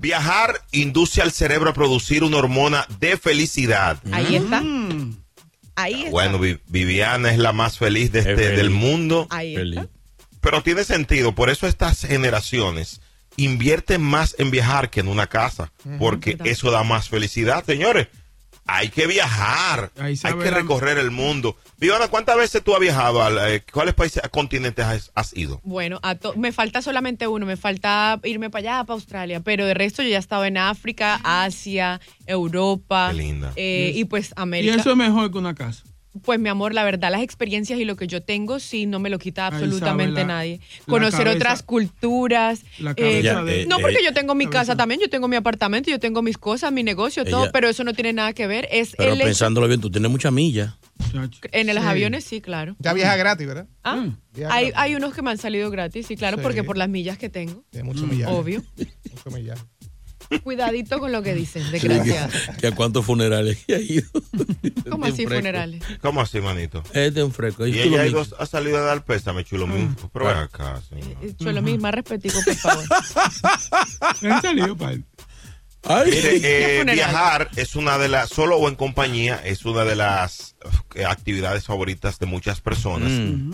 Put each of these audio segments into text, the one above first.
Viajar induce al cerebro a producir una hormona de felicidad. Ahí está. Ahí está. Bueno, Vi- Viviana es la más feliz de este- feliz. del mundo, Ahí está. pero tiene sentido. Por eso estas generaciones invierten más en viajar que en una casa, porque eso da más felicidad, señores. Hay que viajar, hay que recorrer el mundo. Viviana, ¿cuántas veces tú has viajado? Al, eh, ¿Cuáles países, continentes has, has ido? Bueno, a to- me falta solamente uno, me falta irme para allá, para Australia, pero de resto yo ya estaba en África, Asia, Europa. Qué linda. eh, y pues Y América. eso es mejor que una casa. Pues mi amor, la verdad, las experiencias y lo que yo tengo, sí, no me lo quita absolutamente nadie. Conocer cabeza- otras culturas. la eh, de- no, porque eh, yo tengo mi cabeza. casa también, yo tengo mi apartamento, yo tengo mis cosas, mi negocio, todo, Ella- pero eso no tiene nada que ver. Es Pero el hecho- pensándolo bien, tú tienes mucha milla. en los Sí. aviones, sí, claro. Ya viaja gratis, ¿verdad? Ah, Mm. Viaja hay, gratis. hay unos que me han salido gratis, sí, claro, Sí. porque por las millas que tengo, Tiene mucho millaje. obvio. Mucho millaje. Cuidadito con lo que dices, desgraciado. ¿Que a cuántos funerales ha ido? ¿Cómo Este así, fresco. funerales? ¿Cómo así, manito? Este es un fresco. Y ella ha, mismo. ido- ha salido a dar pésame, chulo mío. Pero ven acá, señor. Eh, Chulo más respetico, por favor. Han salido, padre. Ay, Mire, eh, viajar es una de las, solo o en compañía, es una de las eh, actividades favoritas de muchas personas.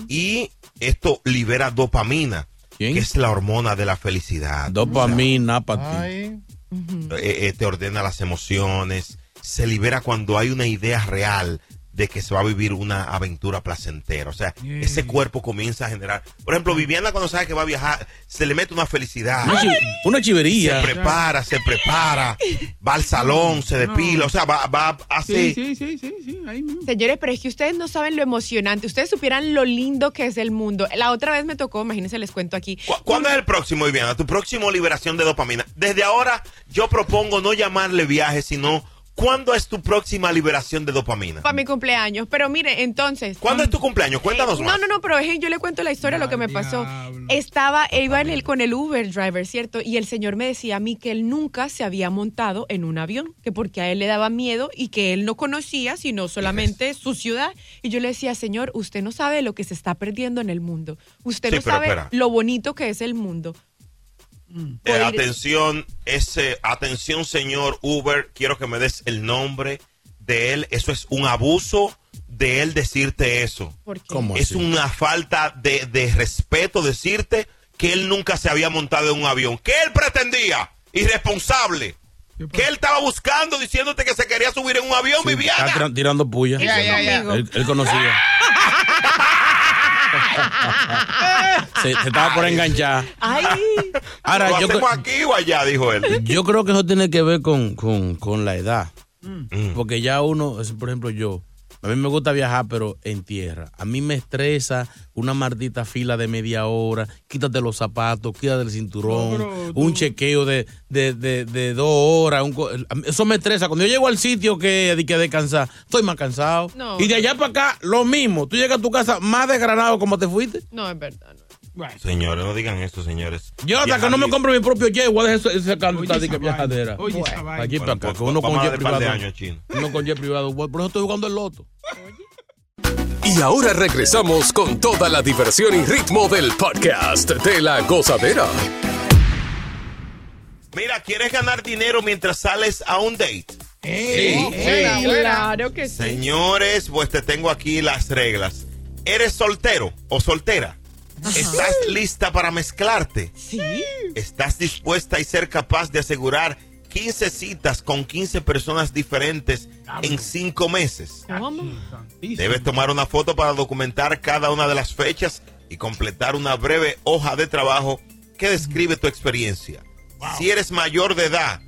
Y esto libera dopamina, ¿Quién? que es la hormona de la felicidad. Dopamina para ti. Eh, te ordena las emociones, se libera cuando hay una idea real de que se va a vivir una aventura placentera. O sea, Yeah. ese cuerpo comienza a generar. Por ejemplo, Viviana cuando sabe que va a viajar, se le mete una felicidad. Una, chi- una se chivería. prepara, se prepara, va al salón, se depila, o sea, va, va así. Sí, sí, sí, sí, sí, ahí mismo. Señores, pero es que ustedes no saben lo emocionante. Ustedes supieran lo lindo que es el mundo. La otra vez me tocó, imagínense, les cuento aquí. ¿Cu- ¿Cuándo es el próximo, Viviana? Tu próximo liberación de dopamina. Desde ahora, yo propongo no llamarle viaje, sino ¿cuándo es tu próxima liberación de dopamina? Para mi cumpleaños. Pero mire, entonces. ¿Cuándo es tu cumpleaños? Cuéntanos más. No, no, no, pero es que yo le cuento la historia, lo que me pasó. diablo. Estaba, iba en el, con el Uber driver, ¿cierto? Y el señor me decía a mí que él nunca se había montado en un avión, que porque a él le daba miedo y que él no conocía, sino solamente su ciudad. Y yo le decía, señor, usted no sabe lo que se está perdiendo en el mundo. Usted Sí, no sabe espera. lo bonito que es el mundo. Eh, atención, ese, atención, señor Uber, quiero que me des el nombre de él. Eso es un abuso de él decirte eso. ¿Por qué? ¿Cómo Es así? una falta de, de respeto decirte que él nunca se había montado en un avión. ¿Qué él pretendía? Irresponsable. ¿Qué Que él estaba buscando diciéndote que se quería subir en un avión, Sí, Viviana. está tirando puya. Ya, ya, ya. conmigo. Él, él conocía. se, se estaba por enganchar. Ay, Ahora, ¿Lo yo, hacemos aquí o allá? Dijo él. yo creo que eso tiene que ver con, con, con la edad. Mm. Porque ya uno, es- por ejemplo, yo, a mí me gusta viajar, pero en tierra. A mí me estresa una maldita fila de media hora. Quítate los zapatos, quítate el cinturón, No, un chequeo de, de, de, de dos horas. un eso me estresa. Cuando yo llego al sitio que hay que descansar, estoy más cansado. No. Y de allá para acá, lo mismo. Tú llegas a tu casa más desgranado como te fuiste. no, es verdad. no. Bueno, Señores, no digan esto, señores. Yo hasta que no me compro mi propio jet, voy a dejar canto oye de que esa viajadera. Oye, esa vaina. Aquí Bueno, para acá, pues, uno con jet privado. años, Chino. Uno con jet privado. Por eso estoy jugando el loto. Y ahora regresamos con toda la diversión y ritmo del podcast de La Gozadera. Mira, ¿quieres ganar dinero mientras sales a un date? Buena, buena. Claro que sí. Señores, pues te tengo aquí las reglas. ¿Eres soltero o soltera? ¿Estás lista para mezclarte? Sí. ¿Estás dispuesta y ser capaz de asegurar 15 citas con 15 personas diferentes en 5 meses? ¿Cómo? Debes tomar una foto para documentar cada una de las fechas y completar una breve hoja de trabajo que describe tu experiencia. Si eres mayor de edad,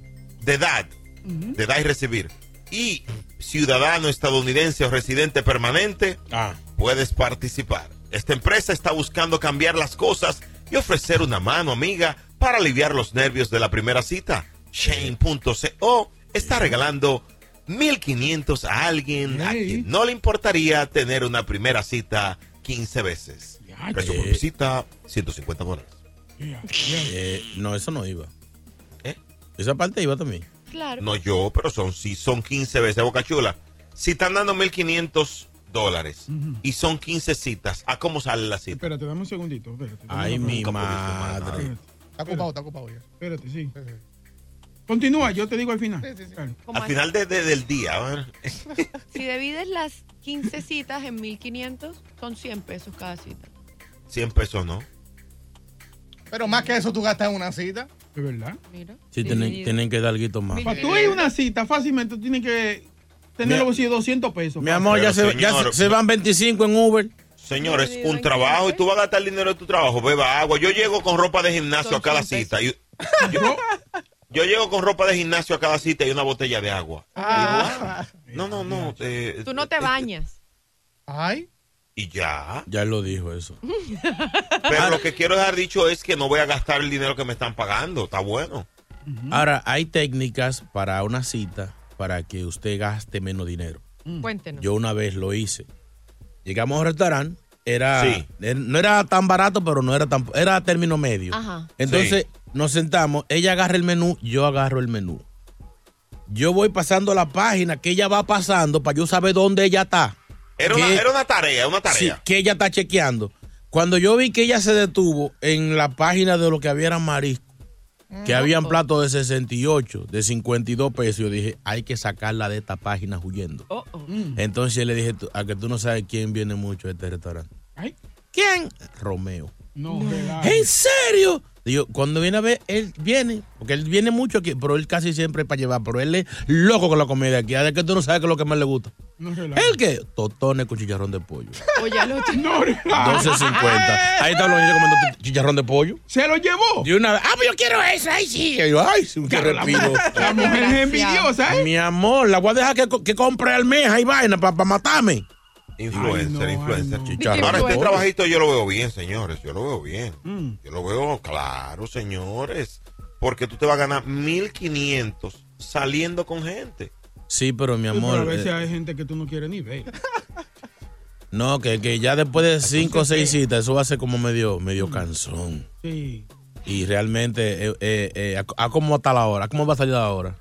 de edad, de edad y recibir, y ciudadano estadounidense o residente permanente, Ah. puedes participar. Esta empresa está buscando cambiar las cosas y ofrecer una mano amiga para aliviar los nervios de la primera cita. Shane.co está regalando 1500 a alguien a quien no le importaría tener una primera cita 15 veces. Precio por visita, 150 dólares. Eh, no, eso no iba. ¿Eh? Esa parte iba también. Claro. No yo, pero son si son 15 veces, Boca Chula. Si están dando 1500 dólares y son 15 citas, ¿a cómo sale la cita? Espérate, dame un segundito. Espérate. dame Ay, mi madre. Espérate, Está ocupado, está ocupado ya. espérate, sí. Sí. Continúa, yo te digo al final. Sí, sí, sí. Al final de- de- del día. Si divides las 15 citas en 1500, son 100 pesos cada cita. 100 pesos, ¿no? Pero más que eso tú gastas en una cita. ¿Es verdad? Mira. Sí, tienen, tienen que dar algo más. Para tú ir a una cita, fácilmente tú tienes que tener Mi- los bolsillos 200 pesos. Mi amor, ya, se, ya señor, se, se van 25 en Uber. Señor, es un trabajo y 15. tú vas a gastar el dinero de tu trabajo. Beba agua. Yo llego con ropa de gimnasio a cada 100 cita. y- yo, yo llego con ropa de gimnasio a cada cita y una botella de agua. Ah. No, no, no. eh, Tú no te eh, bañas. Ay. Y ya. Ya lo dijo eso. Pero lo que quiero dejar dicho es que no voy a gastar el dinero que me están pagando. Está bueno. Ahora, hay técnicas para una cita para que usted gaste menos dinero. Cuéntenos. Yo una vez lo hice. Llegamos a un restaurante, era, Sí. er- no era tan barato, pero no era tan, era a término medio. Ajá. Entonces nos sentamos, ella agarra el menú, yo agarro el menú. Yo voy pasando la página que ella va pasando para yo saber dónde ella está. Era una, ¿Qué? era una tarea, una Sí, tarea. que ella está chequeando. Cuando yo vi que ella se detuvo en la página de lo que había era marisco, que habían platos de 68, de 52 pesos, yo dije, hay que sacarla de esta página huyendo. Oh, oh. Entonces le dije, "Tú- a que tú no sabes quién viene mucho a este restaurante. Ay, ¿Quién? Romeo. no, relaja. ¿En serio? Digo, cuando viene a ver, él viene, porque él viene mucho aquí, pero él casi siempre es para llevar, pero él es loco con la comida aquí. Es que tú no sabes qué es lo que más le gusta. No. ¿El qué? Totones con chicharrón de pollo. O ya lo No relaja. 12.50. Ahí están los niños comiendo chicharrón de pollo. Se lo llevó. Y una vez, ah, pues yo quiero eso, ay, sí. Y yo, ay, sí, qué respiro. La mujer es envidiosa, ¿eh? Mi amor, la voy a dejar que, que compre almeja y vaina para matarme. Influencer, Ay, no, influencer. ay, no. Ahora este trabajito yo lo veo bien, señores. Yo lo veo bien. Mm. Yo lo veo claro, señores. Porque tú te vas a ganar 1500 saliendo con gente. Sí, pero mi Sí, pero amor. a veces eh, hay gente que tú no quieres ni ver. no, que, que ya después de cinco o seis citas, eso va a ser como medio, medio cansón. Sí. Y realmente, eh, eh, eh, ¿a, a cómo está la hora? ¿A ¿Cómo va a salir la hora?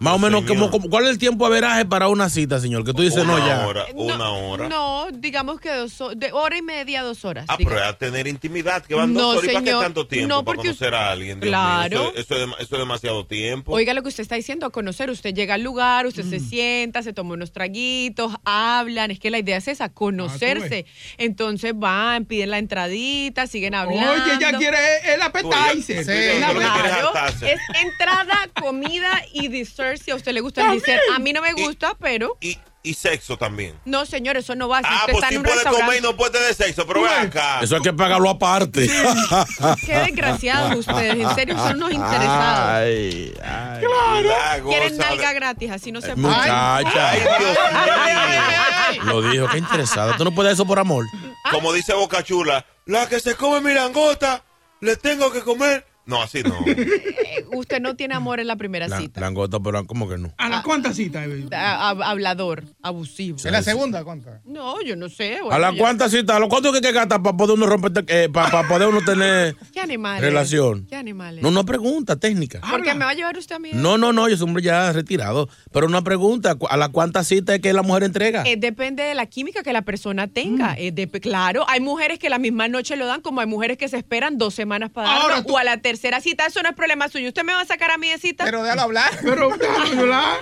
Más o menos, como, como- ¿cuál es el tiempo de veraje para una cita, señor? Que tú dices, una no, ya. hora, una hora. No, digamos que dos de hora y media, dos horas. Ah, digamos. pero a tener intimidad, que van No, dos horas. ¿Y para qué tanto tiempo? No, para conocer a alguien. Dios Claro. mío, eso, eso es, dem- eso es demasiado tiempo. Oiga lo que usted está diciendo, a conocer. Usted llega al lugar, usted se Mm. sienta, se toma unos traguitos, hablan. Es que la idea es esa, conocerse. Entonces van, piden la entradita, siguen hablando. Oye, ella quiere el appetizer. Sí. Claro, es entrada, comida y dessert. Si a usted le gusta el dessert, a mí no me gusta, pero Y, y sexo también. no, señor, eso no va. Si Ah, usted pues está sí en un puede comer y no puede tener sexo, pero ven acá. Eso hay que pagarlo aparte. qué desgraciados ustedes. En serio, son unos interesados. Ay, ay. La Quieren nalga gratis, así no se puede. Muchacha. Ay, Dios mío. Lo dijo, qué interesada. Tú no puedes eso por amor. Como dice Boca Chula, la que se come mi langota, le tengo que comer. No, así no. Eh, Usted no tiene amor en la primera La- cita. langota, pero ¿cómo que no? ¿A las cuántas citas? eh? A- a- hablador, abusivo. ¿En la segunda cuánta? No, yo no sé. ¿A las ya- cuántas citas? ¿A los cuántos que hay que gastar para poder uno romper, eh, para, poder uno tener ¿Qué animales? relación? ¿Qué animales? No, no pregunta técnica. ¿Por qué me va a llevar usted a mí? No, no, no, yo soy un hombre ya retirado. Pero una pregunta, ¿a las cuántas citas es que la mujer entrega? Eh, depende de la química que la persona tenga. Eh, dep- claro, hay mujeres que la misma noche lo dan, como hay mujeres que se esperan dos semanas para darlo. Ahora tú- O a la tercera cita, eso no es problema suyo. ¿Usted me va a sacar a mí de cita? Pero déjalo hablar. Pero déjalo hablar.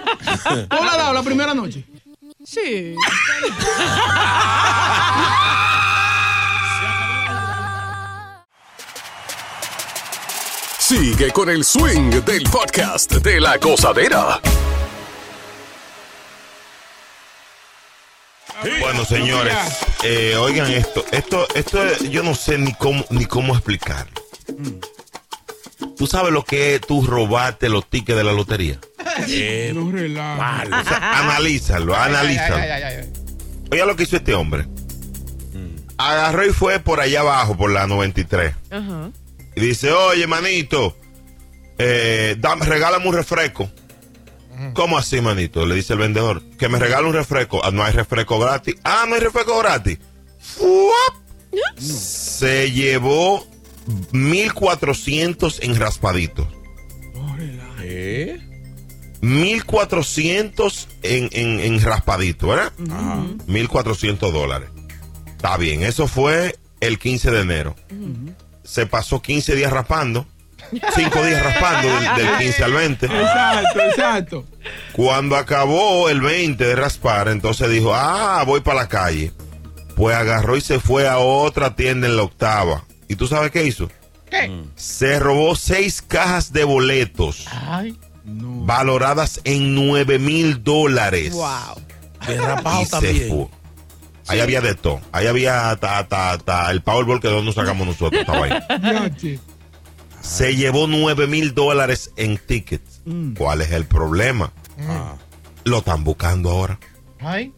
¿Tú la dado la primera noche? sí. Sigue con el swing del podcast de la gozadera. Bueno, señores, eh, oigan esto. Esto, esto es- yo no sé ni cómo, ni cómo explicarlo. ¿Tú sabes lo que es tú robarte los tickets de la lotería? Eh, No relaja. mal. O sea, analízalo, analízalo. Ay, ay, ay, ay, ay. Oiga lo que hizo este hombre. Agarró y fue por allá abajo, por la 93. Ajá. Y dice, oye, manito, eh, dame, regálame un refresco. ¿Cómo así, manito? Le dice el vendedor. Que me regale un refresco. Ah, no hay refresco gratis. Ah, no hay refresco gratis. ¡Fuap! Se llevó 1400 en raspaditos. ¿Eh? 1400 en, en, en raspadito, ¿verdad? 1400 dólares. Está bien, eso fue el 15 de enero. Se pasó 15 días raspando. 5 días raspando del, del 15 al 20. Exacto, exacto. Cuando acabó el 20 de raspar, entonces dijo, ah, voy para la calle. Pues agarró y se fue a otra tienda en la octava. ¿Y tú sabes qué hizo? ¿Qué? Se robó seis cajas de boletos Ay. valoradas en 9 mil dólares. Wow. Derrapado y se también. fue. Ahí había de todo. Ahí había ta, ta, ta, el Powerball que no sacamos nosotros. Estaba ahí. Se llevó 9 mil dólares en tickets. ¿Cuál es el problema? Ah. Lo están buscando ahora. Ay.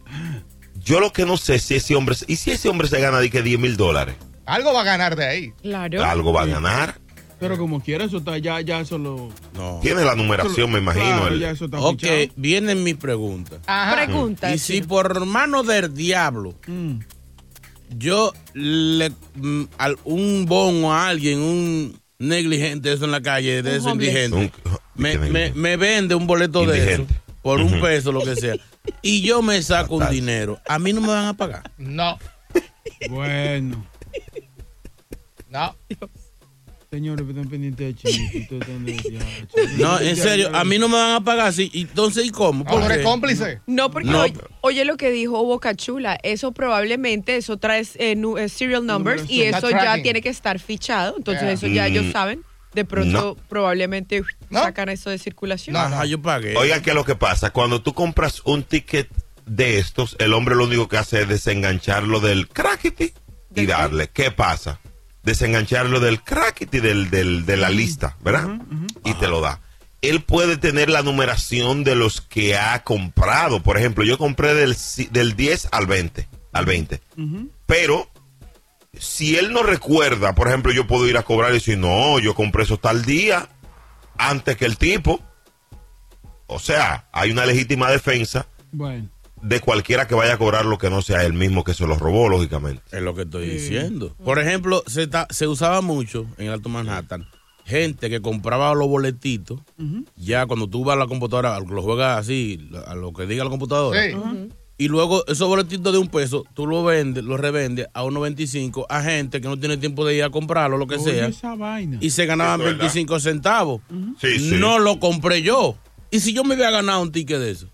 Yo lo que no sé si ese hombre, y si ese hombre se gana de que 10 mil dólares, Algo va a ganar de ahí. Claro. algo va a ganar. Pero como quiera, eso está ya, ya eso lo. No. Tiene la numeración, me imagino. Claro, el- ya eso está Ok, fichado. viene mi pregunta. Ajá. Pregunta. Y si por mano del diablo Mm. yo le mm, al- un bono a alguien, un negligente eso en la calle, de Un eso homeless. indigente, Un- me, ¿qué me, me vende un boleto de eso por un peso, lo que sea, y yo me saco un dinero, a mí no me van a pagar. No. Bueno. No. Señores, están pendientes de ya, No, en serio, a mí no me van a pagar así. Entonces, ¿y cómo? ¿Por Hombre cómplice. No, porque No. oye, oye lo que dijo Boca Chula, eso probablemente, eso trae eh, nu- eh, serial numbers y Está eso ya tracking. tiene que estar fichado, entonces Yeah. eso ya ellos Mm. saben, de pronto No. probablemente sacan eso de circulación. No. Ajá, yo pagué. Oiga, ¿qué es lo que pasa? Cuando tú compras un ticket de estos, el hombre lo único que hace es desengancharlo del crackety y darle. ¿Qué pasa? Desengancharlo del crackety del, del, de la lista, ¿verdad? Y te lo da. Él puede tener la numeración de los que ha comprado. Por ejemplo, yo compré del, del 10 al 20. Al 20. Pero si él no recuerda, por ejemplo, yo puedo ir a cobrar y decir, no, yo compré eso tal día, antes que el tipo. O sea, hay una legítima defensa Bueno. De cualquiera que vaya a cobrar lo que no sea él mismo que se lo robó, lógicamente. Es lo que estoy diciendo. Por ejemplo, se, ta- se usaba mucho en el Alto Manhattan gente que compraba los boletitos. Ya cuando tú vas a la computadora, lo juegas así, a lo que diga la computadora. Sí. Y luego esos boletitos de un peso, tú los vendes, los revendes a 1.25 a gente que no tiene tiempo de ir a comprarlo, lo que Oye, sea. esa vaina. Y se ganaban Eso es verdad. 25 centavos. Sí, sí. No lo compré yo. ¿Y si yo me había ganado un ticket de eso?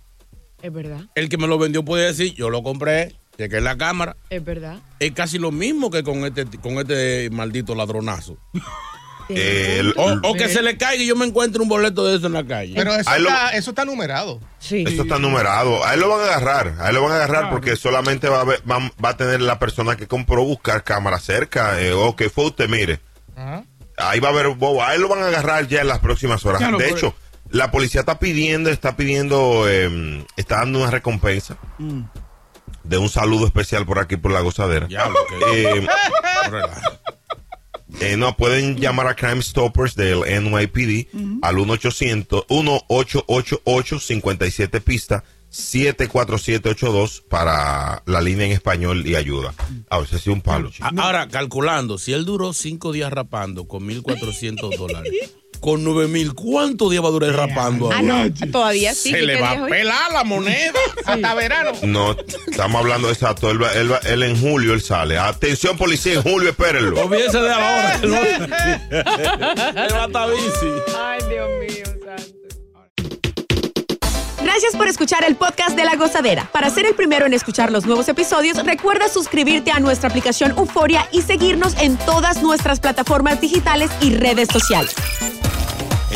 Es verdad, El que me lo vendió puede decir, yo lo compré, chequé la cámara. es verdad. Es casi lo mismo que con este, con este maldito ladronazo. El- O, o que se le caiga y yo me encuentre un boleto de eso en la calle. Pero eso, lo- está, eso está numerado. Sí. Esto está numerado. A él lo van a agarrar. A él lo van a agarrar Claro. porque solamente va a, ver- va, va a tener la persona que compró buscar cámara cerca. Eh, o que fue usted, mire. Ajá. Ahí va a haber bobo. A él lo van a agarrar ya en las próximas horas. Claro, de hecho, la policía está pidiendo, está pidiendo, eh, está dando una recompensa Mm. de un saludo especial por aquí por la gozadera. Ya, lo que- Eh, relaja. Eh, no, pueden llamar a Crime Stoppers del NYPD al 1-800 1888 pista 74782 para la línea en español y ayuda. A ver, ese sí un palo. chico. Ahora, calculando, si él duró cinco días rapando con 1.400 dólares, con 9.000, ¿cuántos días va a durar rapando Ah, ahora? no, todavía sí. Se ¿qué le va día a hoy? pelar la moneda. Hasta verano. No, estamos hablando exacto. Él, va- él, va- él en julio él sale. Atención policía, en julio espérenlo. Olvídese de la hora. que no- Él va a estar bici. Ay, Dios mío, santo. Gracias por escuchar el podcast de La Gozadera. Para ser el primero en escuchar los nuevos episodios, recuerda suscribirte a nuestra aplicación Euforia y seguirnos en todas nuestras plataformas digitales y redes sociales.